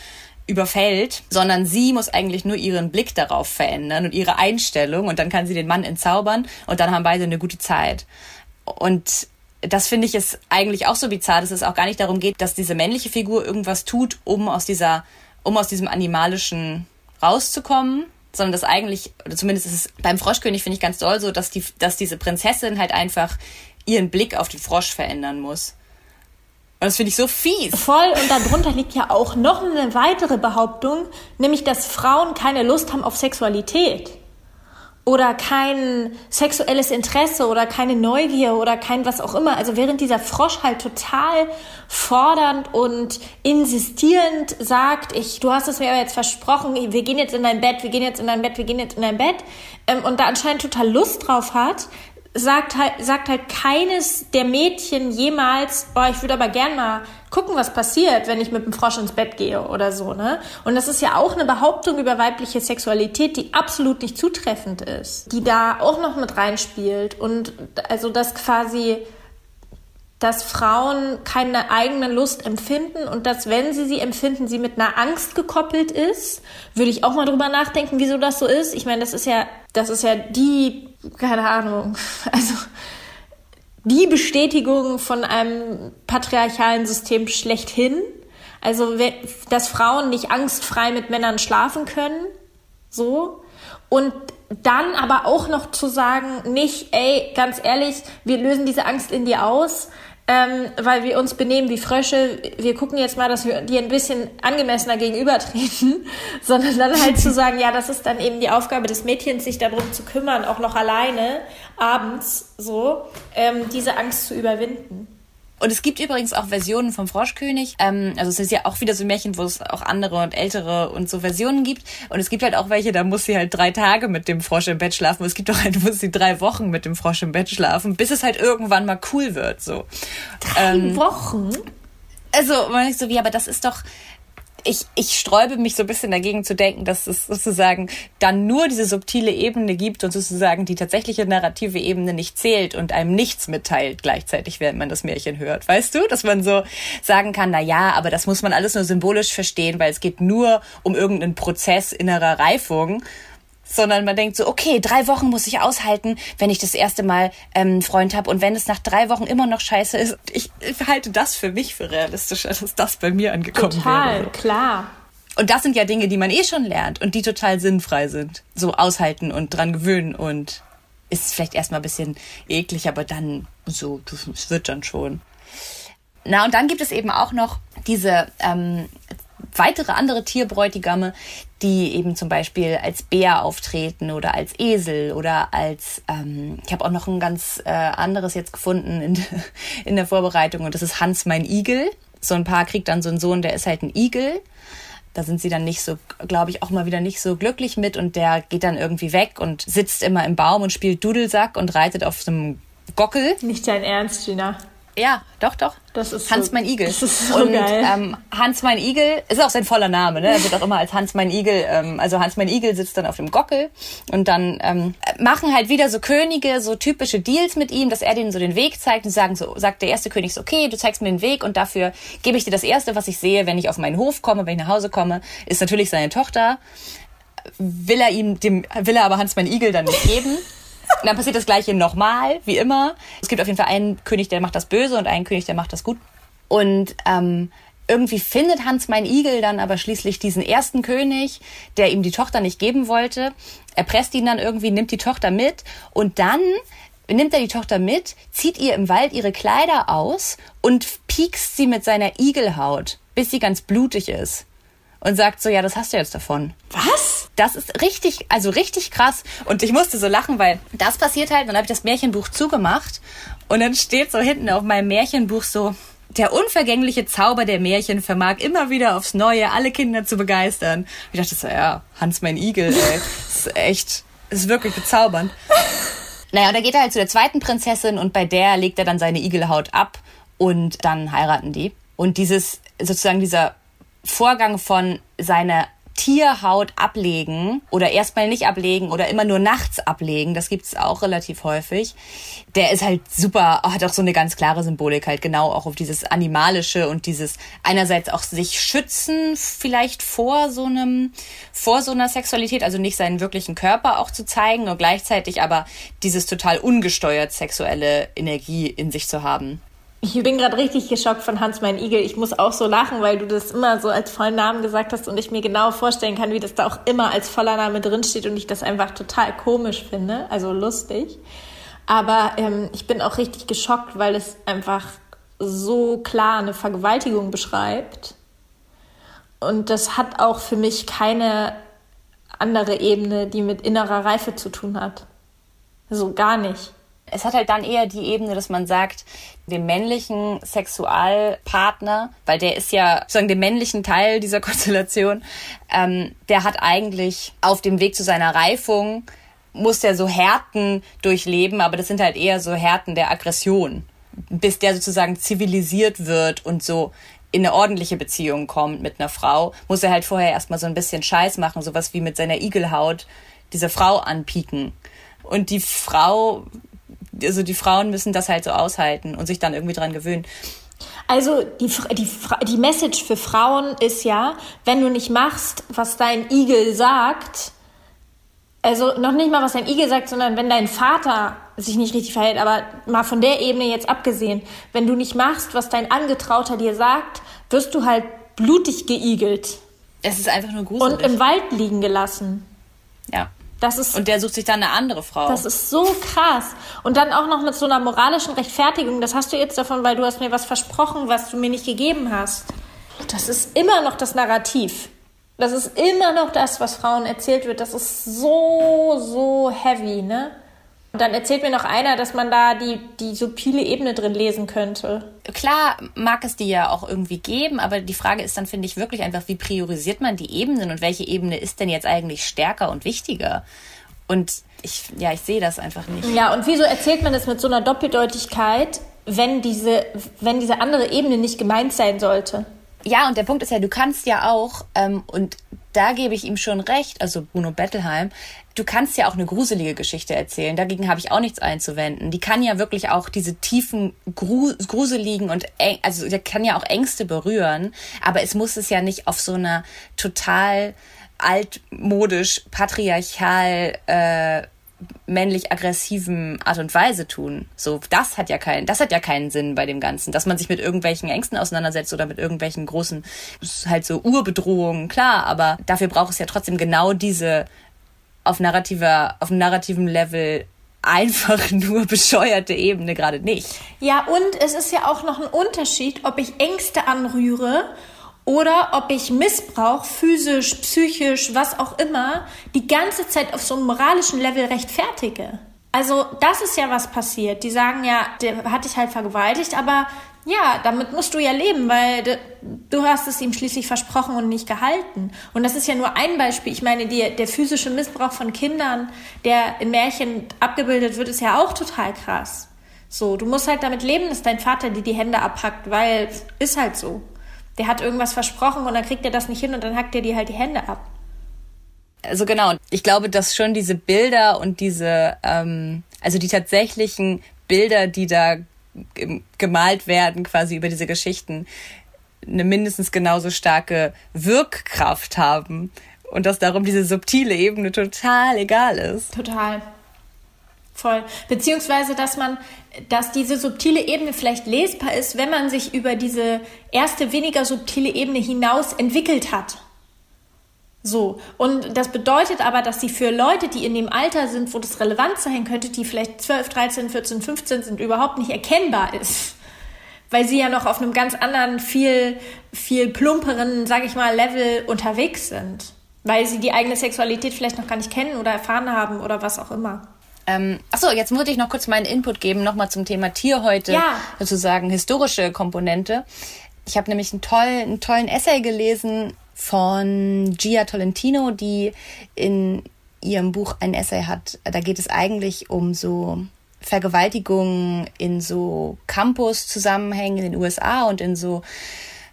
überfällt, sondern sie muss eigentlich nur ihren Blick darauf verändern und ihre Einstellung und dann kann sie den Mann entzaubern und dann haben beide eine gute Zeit. Und das finde ich ist eigentlich auch so bizarr, dass es auch gar nicht darum geht, dass diese männliche Figur irgendwas tut, um aus dieser, um aus diesem animalischen rauszukommen, sondern dass eigentlich, oder zumindest ist es beim Froschkönig finde ich ganz doll so, dass die, dass diese Prinzessin halt einfach ihren Blick auf den Frosch verändern muss. Und das finde ich so fies. Voll, und darunter liegt ja auch noch eine weitere Behauptung, nämlich, dass Frauen keine Lust haben auf Sexualität. Oder kein sexuelles Interesse oder keine Neugier oder kein was auch immer. Also während dieser Frosch halt total fordernd und insistierend sagt, ich, du hast es mir aber jetzt versprochen, wir gehen jetzt in dein Bett, wir gehen jetzt in dein Bett, wir gehen jetzt in dein Bett, ähm, und da anscheinend total Lust drauf hat, sagt halt, sagt halt keines der Mädchen jemals, oh, ich würde aber gern mal gucken, was passiert, wenn ich mit dem Frosch ins Bett gehe oder so, ne? Und das ist ja auch eine Behauptung über weibliche Sexualität, die absolut nicht zutreffend ist, die da auch noch mit reinspielt und also das quasi dass Frauen keine eigene Lust empfinden und dass, wenn sie sie empfinden, sie mit einer Angst gekoppelt ist. Würde ich auch mal drüber nachdenken, wieso das so ist. Ich meine, das ist ja, das ist ja die, keine Ahnung, also die Bestätigung von einem patriarchalen System schlechthin. Also, dass Frauen nicht angstfrei mit Männern schlafen können, so. Und dann aber auch noch zu sagen, nicht, ey, ganz ehrlich, wir lösen diese Angst in dir aus, ähm, weil wir uns benehmen wie Frösche. Wir gucken jetzt mal, dass wir dir ein bisschen angemessener gegenübertreten, sondern dann halt zu sagen, ja, das ist dann eben die Aufgabe des Mädchens, sich darum zu kümmern, auch noch alleine, abends so, ähm, diese Angst zu überwinden. Und es gibt übrigens auch Versionen vom Froschkönig. Ähm, also es ist ja auch wieder so ein Märchen, wo es auch andere und ältere und so Versionen gibt. Und es gibt halt auch welche, da muss sie halt drei Tage mit dem Frosch im Bett schlafen. Und es gibt auch halt, wo sie drei Wochen mit dem Frosch im Bett schlafen, bis es halt irgendwann mal cool wird. So. Drei ähm, Wochen? Also, man ich so, wie, aber das ist doch, ich, ich sträube mich so ein bisschen dagegen zu denken, dass es sozusagen dann nur diese subtile Ebene gibt und sozusagen die tatsächliche narrative Ebene nicht zählt und einem nichts mitteilt gleichzeitig, während man das Märchen hört. Weißt du, dass man so sagen kann, na ja, aber das muss man alles nur symbolisch verstehen, weil es geht nur um irgendeinen Prozess innerer Reifung sondern man denkt so, okay, drei Wochen muss ich aushalten, wenn ich das erste Mal ähm, einen Freund habe und wenn es nach drei Wochen immer noch scheiße ist, ich, ich halte das für mich für realistischer, dass das bei mir angekommen Total, wäre. Total, klar. Und das sind ja Dinge, die man eh schon lernt und die total sinnfrei sind. So aushalten und dran gewöhnen und ist vielleicht erstmal ein bisschen eklig, aber dann so, es wird dann schon. Na, und dann gibt es eben auch noch diese ähm, weitere andere Tierbräutigame, die eben zum Beispiel als Bär auftreten oder als Esel oder als, ähm, ich habe auch noch ein ganz äh, anderes jetzt gefunden in, in der Vorbereitung und das ist Hans mein Igel. So ein Paar kriegt dann so einen Sohn, der ist halt ein Igel. Da sind sie dann nicht so, glaube ich, auch mal wieder nicht so glücklich mit und der geht dann irgendwie weg und sitzt immer im Baum und spielt Dudelsack und reitet auf so einem Gockel. Nicht dein Ernst, Gina. Ja, doch, doch. Das ist Hans so, mein Igel. Das ist so und geil. Ähm, Hans mein Igel ist auch sein voller Name, ne? Er wird auch immer als Hans mein Igel, ähm, also Hans mein Igel sitzt dann auf dem Gockel und dann ähm, machen halt wieder so Könige so typische Deals mit ihm, dass er denen so den Weg zeigt und sagen so, sagt der erste König so, okay, du zeigst mir den Weg und dafür gebe ich dir das erste, was ich sehe, wenn ich auf meinen Hof komme, wenn ich nach Hause komme, ist natürlich seine Tochter. Will er ihm dem, will er aber Hans mein Igel dann nicht geben. Und dann passiert das Gleiche nochmal, wie immer. Es gibt auf jeden Fall einen König, der macht das Böse und einen König, der macht das gut. Und ähm, irgendwie findet Hans mein Igel dann aber schließlich diesen ersten König, der ihm die Tochter nicht geben wollte. Er presst ihn dann irgendwie, nimmt die Tochter mit und dann nimmt er die Tochter mit, zieht ihr im Wald ihre Kleider aus und piekst sie mit seiner Igelhaut, bis sie ganz blutig ist und sagt so, ja, das hast du jetzt davon. Was? Das ist richtig, also richtig krass. Und ich musste so lachen, weil das passiert halt. Dann habe ich das Märchenbuch zugemacht und dann steht so hinten auf meinem Märchenbuch so, der unvergängliche Zauber der Märchen vermag immer wieder aufs Neue alle Kinder zu begeistern. Ich dachte so, ja, Hans mein Igel, ey, ist echt, ist wirklich bezaubernd. Naja, und dann geht er halt zu der zweiten Prinzessin und bei der legt er dann seine Igelhaut ab und dann heiraten die. Und dieses, sozusagen dieser Vorgang von seiner Tierhaut ablegen oder erstmal nicht ablegen oder immer nur nachts ablegen, das gibt's auch relativ häufig. Der ist halt super, hat auch so eine ganz klare Symbolik halt genau auch auf dieses animalische und dieses einerseits auch sich schützen vielleicht vor so einem vor so einer Sexualität, also nicht seinen wirklichen Körper auch zu zeigen und gleichzeitig aber dieses total ungesteuert sexuelle Energie in sich zu haben. Ich bin gerade richtig geschockt von Hans mein Igel. Ich muss auch so lachen, weil du das immer so als vollen Namen gesagt hast und ich mir genau vorstellen kann, wie das da auch immer als voller Name drinsteht und ich das einfach total komisch finde, also lustig. Aber ähm, ich bin auch richtig geschockt, weil es einfach so klar eine Vergewaltigung beschreibt. Und das hat auch für mich keine andere Ebene, die mit innerer Reife zu tun hat. So gar nicht es hat halt dann eher die Ebene, dass man sagt, dem männlichen Sexualpartner, weil der ist ja sozusagen dem männlichen Teil dieser Konstellation, ähm, der hat eigentlich auf dem Weg zu seiner Reifung, muss der so Härten durchleben, aber das sind halt eher so Härten der Aggression, bis der sozusagen zivilisiert wird und so in eine ordentliche Beziehung kommt mit einer Frau, muss er halt vorher erstmal so ein bisschen Scheiß machen, sowas wie mit seiner Igelhaut diese Frau anpieken. Und die Frau also die Frauen müssen das halt so aushalten und sich dann irgendwie dran gewöhnen. Also die, die, die Message für Frauen ist ja, wenn du nicht machst, was dein Igel sagt, also noch nicht mal, was dein Igel sagt, sondern wenn dein Vater sich nicht richtig verhält, aber mal von der Ebene jetzt abgesehen, wenn du nicht machst, was dein Angetrauter dir sagt, wirst du halt blutig geigelt. Es ist einfach nur gruselig. Und im Wald liegen gelassen. Das ist, und der sucht sich dann eine andere Frau. Das ist so krass. Und dann auch noch mit so einer moralischen Rechtfertigung. Das hast du jetzt davon, weil du hast mir was versprochen, was du mir nicht gegeben hast. Das ist immer noch das Narrativ. Das ist immer noch das, was Frauen erzählt wird. Das ist so, so heavy, ne? Und dann erzählt mir noch einer, dass man da die, die subtile Ebene drin lesen könnte. Klar mag es die ja auch irgendwie geben, aber die Frage ist dann, finde ich, wirklich einfach, wie priorisiert man die Ebenen und welche Ebene ist denn jetzt eigentlich stärker und wichtiger? Und ich, ja, ich sehe das einfach nicht. Ja, und wieso erzählt man das mit so einer Doppeldeutigkeit, wenn diese, wenn diese andere Ebene nicht gemeint sein sollte? Ja, und der Punkt ist ja, du kannst ja auch, ähm, und da gebe ich ihm schon recht, also Bruno Bettelheim, du kannst ja auch eine gruselige Geschichte erzählen. Dagegen habe ich auch nichts einzuwenden. Die kann ja wirklich auch diese tiefen, gru gruseligen und also der kann ja auch Ängste berühren, aber es muss es ja nicht auf so einer total altmodisch, patriarchal, äh, männlich aggressiven Art und Weise tun. So, das hat ja keinen, das hat ja keinen Sinn bei dem Ganzen, dass man sich mit irgendwelchen Ängsten auseinandersetzt oder mit irgendwelchen großen, halt so Urbedrohungen, klar, aber dafür braucht es ja trotzdem genau diese auf narrativer, auf narrativen Level einfach nur bescheuerte Ebene gerade nicht. Ja, und es ist ja auch noch ein Unterschied, ob ich Ängste anrühre oder ob ich Missbrauch, physisch, psychisch, was auch immer, die ganze Zeit auf so einem moralischen Level rechtfertige. Also das ist ja was passiert. Die sagen ja, der hat dich halt vergewaltigt, aber ja, damit musst du ja leben, weil du hast es ihm schließlich versprochen und nicht gehalten. Und das ist ja nur ein Beispiel. Ich meine, die, der physische Missbrauch von Kindern, der in Märchen abgebildet wird, ist ja auch total krass. So, du musst halt damit leben, dass dein Vater dir die Hände abhackt, weil ist halt so der hat irgendwas versprochen und dann kriegt er das nicht hin und dann hackt er dir halt die Hände ab. Also genau, ich glaube, dass schon diese Bilder und diese, ähm, also die tatsächlichen Bilder, die da gemalt werden, quasi über diese Geschichten, eine mindestens genauso starke Wirkkraft haben und dass darum diese subtile Ebene total egal ist. Total. Voll. Beziehungsweise, dass man, dass diese subtile Ebene vielleicht lesbar ist, wenn man sich über diese erste weniger subtile Ebene hinaus entwickelt hat. So. Und das bedeutet aber, dass sie für Leute, die in dem Alter sind, wo das relevant sein könnte, die vielleicht 12, 13, 14, 15 sind, überhaupt nicht erkennbar ist. Weil sie ja noch auf einem ganz anderen, viel, viel plumperen, sag ich mal, Level unterwegs sind. Weil sie die eigene Sexualität vielleicht noch gar nicht kennen oder erfahren haben oder was auch immer. Ähm, achso, jetzt muss ich noch kurz meinen Input geben, nochmal zum Thema Tier heute, ja. sozusagen historische Komponente. Ich habe nämlich einen tollen, einen tollen Essay gelesen von Gia Tolentino, die in ihrem Buch ein Essay hat. Da geht es eigentlich um so Vergewaltigungen in so Campus-Zusammenhängen in den USA und in so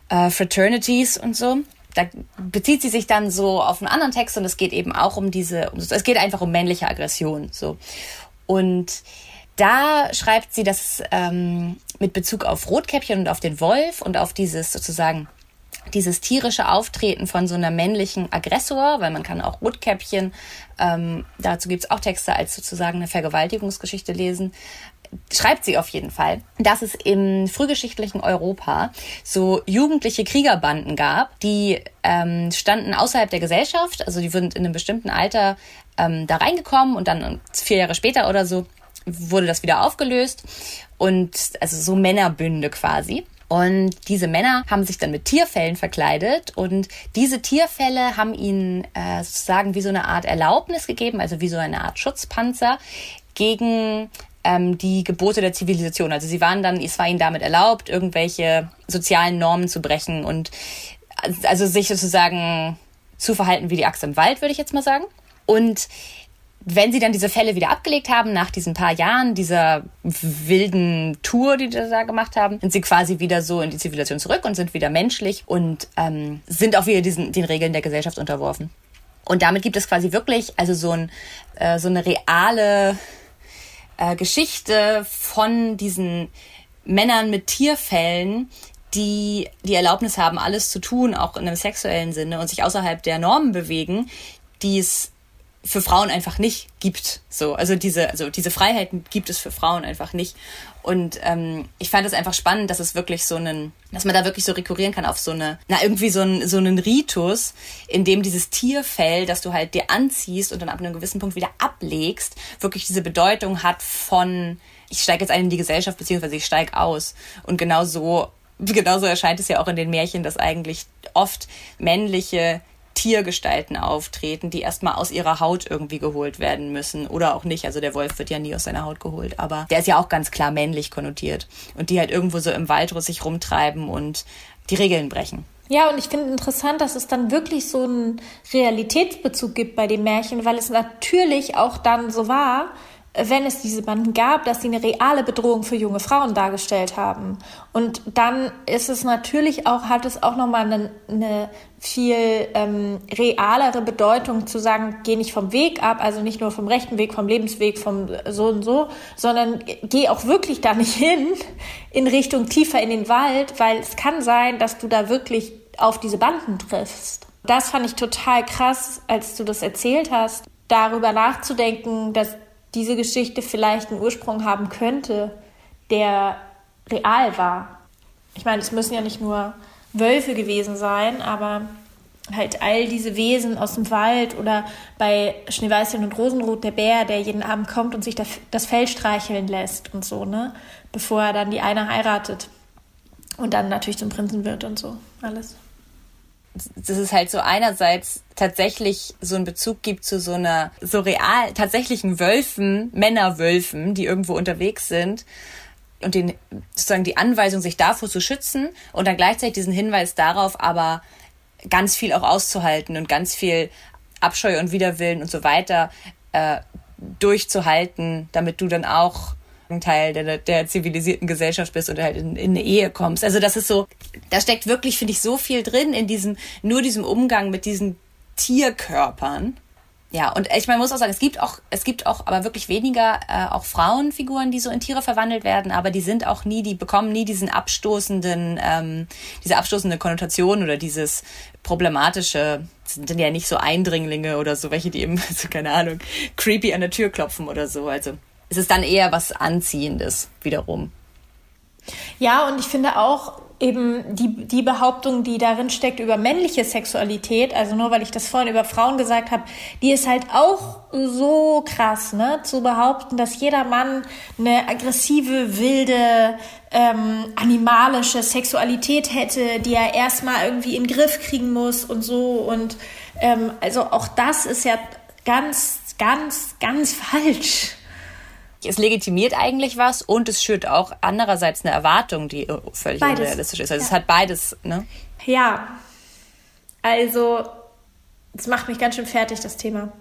äh, Fraternities und so. Da bezieht sie sich dann so auf einen anderen Text und es geht eben auch um diese, um, es geht einfach um männliche Aggression. So. Und da schreibt sie, dass ähm, mit Bezug auf Rotkäppchen und auf den Wolf und auf dieses sozusagen dieses tierische Auftreten von so einer männlichen Aggressor, weil man kann auch Rotkäppchen, ähm, dazu gibt's auch Texte als sozusagen eine Vergewaltigungsgeschichte lesen, schreibt sie auf jeden Fall, dass es im frühgeschichtlichen Europa so jugendliche Kriegerbanden gab, die ähm, standen außerhalb der Gesellschaft, also die sind in einem bestimmten Alter ähm, da reingekommen und dann vier Jahre später oder so wurde das wieder aufgelöst und also so Männerbünde quasi. Und diese Männer haben sich dann mit Tierfällen verkleidet und diese Tierfälle haben ihnen äh, sozusagen wie so eine Art Erlaubnis gegeben, also wie so eine Art Schutzpanzer gegen ähm, die Gebote der Zivilisation. Also sie waren dann, es war ihnen damit erlaubt, irgendwelche sozialen Normen zu brechen und also sich sozusagen zu verhalten wie die Axt im Wald, würde ich jetzt mal sagen. Und wenn sie dann diese Fälle wieder abgelegt haben, nach diesen paar Jahren dieser wilden Tour, die sie da gemacht haben, sind sie quasi wieder so in die Zivilisation zurück und sind wieder menschlich und ähm, sind auch wieder diesen, den Regeln der Gesellschaft unterworfen. Und damit gibt es quasi wirklich also so, ein, äh, so eine reale äh, Geschichte von diesen Männern mit Tierfällen, die die Erlaubnis haben, alles zu tun, auch in einem sexuellen Sinne und sich außerhalb der Normen bewegen, die es für Frauen einfach nicht gibt. So, also diese, also diese Freiheiten gibt es für Frauen einfach nicht. Und ähm, ich fand es einfach spannend, dass es wirklich so einen, dass man da wirklich so rekurrieren kann auf so eine, na irgendwie so einen so einen Ritus, in dem dieses Tierfell, das du halt dir anziehst und dann ab einem gewissen Punkt wieder ablegst, wirklich diese Bedeutung hat von ich steige jetzt ein in die Gesellschaft beziehungsweise ich steige aus. Und genau so genauso erscheint es ja auch in den Märchen, dass eigentlich oft männliche Tiergestalten auftreten, die erstmal aus ihrer Haut irgendwie geholt werden müssen oder auch nicht. Also der Wolf wird ja nie aus seiner Haut geholt, aber der ist ja auch ganz klar männlich konnotiert und die halt irgendwo so im Wald sich rumtreiben und die Regeln brechen. Ja, und ich finde interessant, dass es dann wirklich so einen Realitätsbezug gibt bei den Märchen, weil es natürlich auch dann so war, wenn es diese Banden gab, dass sie eine reale Bedrohung für junge Frauen dargestellt haben. Und dann ist es natürlich auch, hat es auch nochmal eine, eine viel ähm, realere Bedeutung zu sagen, geh nicht vom Weg ab, also nicht nur vom rechten Weg, vom Lebensweg, vom so und so, sondern geh auch wirklich da nicht hin in Richtung tiefer in den Wald, weil es kann sein, dass du da wirklich auf diese Banden triffst. Das fand ich total krass, als du das erzählt hast, darüber nachzudenken, dass diese Geschichte vielleicht einen Ursprung haben könnte, der real war. Ich meine, es müssen ja nicht nur Wölfe gewesen sein, aber halt all diese Wesen aus dem Wald oder bei Schneeweißchen und Rosenrot der Bär, der jeden Abend kommt und sich das Fell streicheln lässt und so, ne? Bevor er dann die eine heiratet und dann natürlich zum Prinzen wird und so, alles dass es halt so einerseits tatsächlich so einen Bezug gibt zu so einer so real tatsächlichen Wölfen, Männerwölfen, die irgendwo unterwegs sind und den sozusagen die Anweisung, sich davor zu schützen und dann gleichzeitig diesen Hinweis darauf, aber ganz viel auch auszuhalten und ganz viel Abscheu und Widerwillen und so weiter äh, durchzuhalten, damit du dann auch Teil der, der zivilisierten Gesellschaft bist oder halt in, in eine Ehe kommst. Also das ist so, da steckt wirklich, finde ich, so viel drin in diesem, nur diesem Umgang mit diesen Tierkörpern. Ja, und ich meine, muss auch sagen, es gibt auch, es gibt auch aber wirklich weniger äh, auch Frauenfiguren, die so in Tiere verwandelt werden, aber die sind auch nie, die bekommen nie diesen abstoßenden, ähm, diese abstoßende Konnotation oder dieses problematische, sind ja nicht so Eindringlinge oder so, welche, die eben, so keine Ahnung, creepy an der Tür klopfen oder so. Also es ist dann eher was Anziehendes wiederum. Ja, und ich finde auch eben die, die Behauptung, die darin steckt über männliche Sexualität, also nur weil ich das vorhin über Frauen gesagt habe, die ist halt auch so krass, ne? Zu behaupten, dass jeder Mann eine aggressive, wilde, ähm, animalische Sexualität hätte, die er erstmal irgendwie in den Griff kriegen muss und so. Und ähm, also auch das ist ja ganz, ganz, ganz falsch. Es legitimiert eigentlich was und es schürt auch andererseits eine Erwartung, die völlig beides. unrealistisch ist. Also ja. es hat beides, ne? Ja. Also, es macht mich ganz schön fertig, das Thema.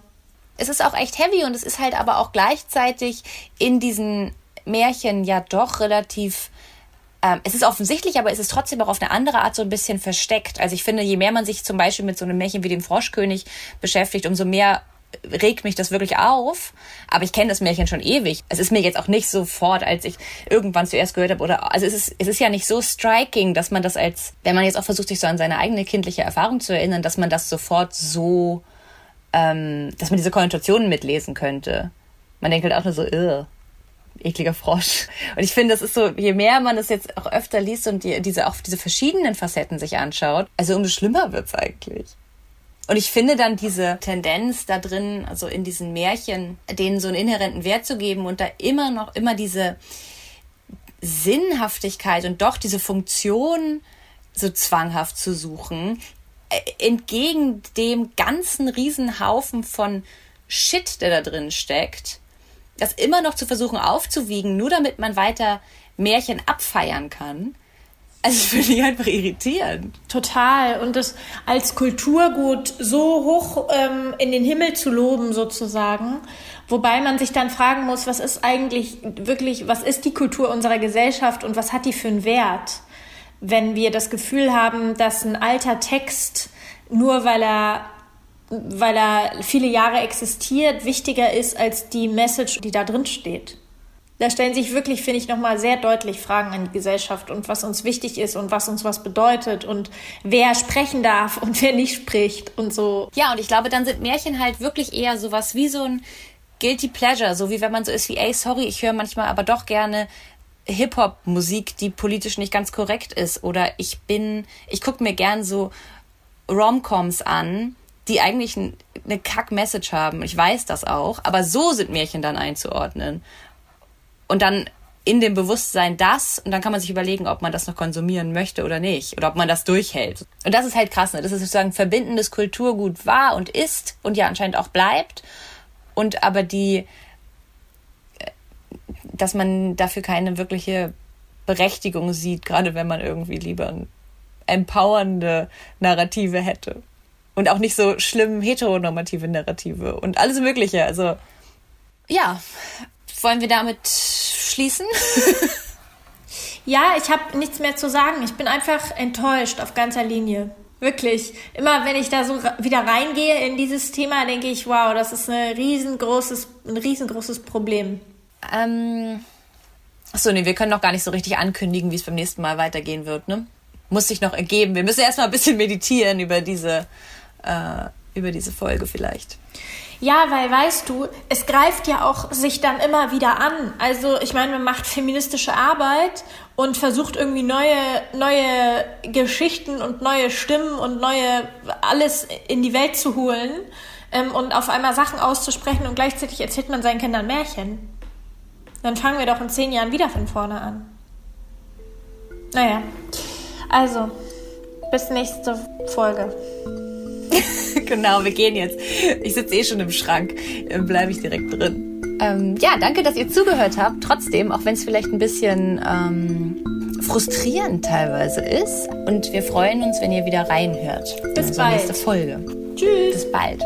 Es ist auch echt heavy und es ist halt aber auch gleichzeitig in diesen Märchen ja doch relativ ähm, es ist offensichtlich, aber es ist trotzdem auch auf eine andere Art so ein bisschen versteckt. Also ich finde, je mehr man sich zum Beispiel mit so einem Märchen wie dem Froschkönig beschäftigt, umso mehr regt mich das wirklich auf. Aber ich kenne das Märchen schon ewig. Es ist mir jetzt auch nicht sofort, als ich irgendwann zuerst gehört habe, oder also es ist, es ist ja nicht so striking, dass man das als, wenn man jetzt auch versucht, sich so an seine eigene kindliche Erfahrung zu erinnern, dass man das sofort so, ähm, dass man diese Konnotationen mitlesen könnte. Man denkt halt auch nur so, Irr ekliger Frosch. Und ich finde, das ist so, je mehr man es jetzt auch öfter liest und die, diese, auch diese verschiedenen Facetten sich anschaut, also umso schlimmer wird's eigentlich. Und ich finde dann diese Tendenz da drin, also in diesen Märchen, denen so einen inhärenten Wert zu geben und da immer noch, immer diese Sinnhaftigkeit und doch diese Funktion so zwanghaft zu suchen, äh, entgegen dem ganzen Riesenhaufen von Shit, der da drin steckt, das immer noch zu versuchen aufzuwiegen, nur damit man weiter Märchen abfeiern kann. Also ich finde ich einfach irritierend. Total. Und das als Kulturgut so hoch ähm, in den Himmel zu loben, sozusagen. Wobei man sich dann fragen muss, was ist eigentlich wirklich, was ist die Kultur unserer Gesellschaft und was hat die für einen Wert? Wenn wir das Gefühl haben, dass ein alter Text, nur weil er weil er viele Jahre existiert, wichtiger ist als die Message, die da drin steht. Da stellen sich wirklich, finde ich, nochmal sehr deutlich Fragen an die Gesellschaft und was uns wichtig ist und was uns was bedeutet und wer sprechen darf und wer nicht spricht und so. Ja, und ich glaube, dann sind Märchen halt wirklich eher sowas wie so ein Guilty Pleasure, so wie wenn man so ist wie, ey, sorry, ich höre manchmal aber doch gerne Hip-Hop-Musik, die politisch nicht ganz korrekt ist. Oder ich bin, ich gucke mir gern so Romcoms an, die eigentlich eine Kack-Message haben. Ich weiß das auch. Aber so sind Märchen dann einzuordnen. Und dann in dem Bewusstsein das, und dann kann man sich überlegen, ob man das noch konsumieren möchte oder nicht. Oder ob man das durchhält. Und das ist halt krass, ne? Das ist sozusagen verbindendes Kulturgut war und ist und ja anscheinend auch bleibt. Und aber die, äh, dass man dafür keine wirkliche Berechtigung sieht, gerade wenn man irgendwie lieber empowernde Narrative hätte und auch nicht so schlimm heteronormative Narrative und alles Mögliche. Also ja, wollen wir damit schließen? ja, ich habe nichts mehr zu sagen. Ich bin einfach enttäuscht auf ganzer Linie. Wirklich. Immer wenn ich da so wieder reingehe in dieses Thema, denke ich, wow, das ist ein riesengroßes, ein riesengroßes Problem. Ähm. Achso, nee, wir können noch gar nicht so richtig ankündigen, wie es beim nächsten Mal weitergehen wird, ne? Muss sich noch ergeben. Wir müssen erstmal ein bisschen meditieren über diese äh, über diese Folge vielleicht. Ja, weil weißt du, es greift ja auch sich dann immer wieder an. Also ich meine, man macht feministische Arbeit und versucht irgendwie neue, neue Geschichten und neue Stimmen und neue alles in die Welt zu holen ähm, und auf einmal Sachen auszusprechen und gleichzeitig erzählt man seinen Kindern Märchen. Dann fangen wir doch in zehn Jahren wieder von vorne an. Naja, also, bis nächste Folge. genau, wir gehen jetzt. Ich sitze eh schon im Schrank. Äh, Bleibe ich direkt drin. Ähm, ja, danke, dass ihr zugehört habt. Trotzdem, auch wenn es vielleicht ein bisschen ähm, frustrierend teilweise ist. Und wir freuen uns, wenn ihr wieder reinhört. Bis bald. Nächste Folge. Tschüss. Bis bald.